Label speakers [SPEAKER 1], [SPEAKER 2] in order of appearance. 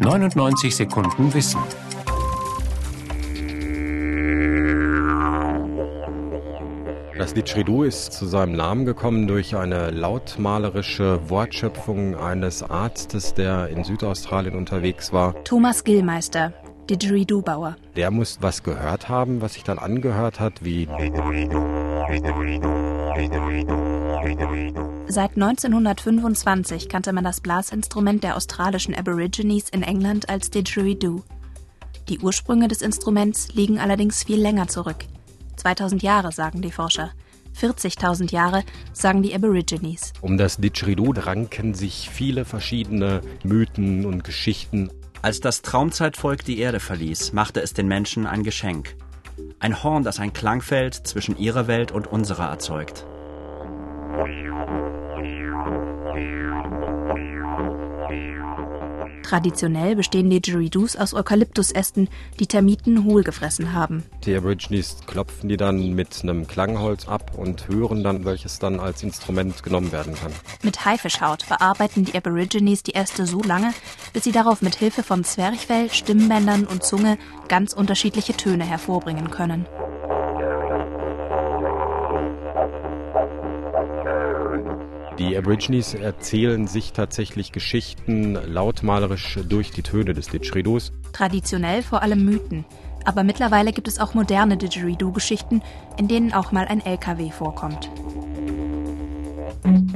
[SPEAKER 1] 99 Sekunden Wissen.
[SPEAKER 2] Das Didgeridoo ist zu seinem Namen gekommen durch eine lautmalerische Wortschöpfung eines Arztes, der in Südaustralien unterwegs war.
[SPEAKER 3] Thomas Gillmeister, Didgeridoo-Bauer.
[SPEAKER 2] Der muss was gehört haben, was sich dann angehört hat wie
[SPEAKER 3] Seit 1925 kannte man das Blasinstrument der australischen Aborigines in England als Didgeridoo. Die Ursprünge des Instruments liegen allerdings viel länger zurück. 2000 Jahre, sagen die Forscher. 40.000 Jahre, sagen die Aborigines.
[SPEAKER 2] Um das Didgeridoo ranken sich viele verschiedene Mythen und Geschichten.
[SPEAKER 4] Als das Traumzeitvolk die Erde verließ, machte es den Menschen ein Geschenk. Ein Horn, das ein Klangfeld zwischen ihrer Welt und unserer erzeugt.
[SPEAKER 3] Traditionell bestehen Didgeridoos aus Eukalyptusästen, die Termiten hohl gefressen haben.
[SPEAKER 2] Die Aborigines klopfen die dann mit einem Klangholz ab und hören dann, welches dann als Instrument genommen werden kann.
[SPEAKER 3] Mit Haifischhaut bearbeiten die Aborigines die Äste so lange, bis sie darauf mit Hilfe von Zwerchfell, Stimmbändern und Zunge ganz unterschiedliche Töne hervorbringen können.
[SPEAKER 2] Die Aborigines erzählen sich tatsächlich Geschichten lautmalerisch durch die Töne des Didgeridoos.
[SPEAKER 3] Traditionell vor allem Mythen. Aber mittlerweile gibt es auch moderne Didgeridoo-Geschichten, in denen auch mal ein LKW vorkommt. Musik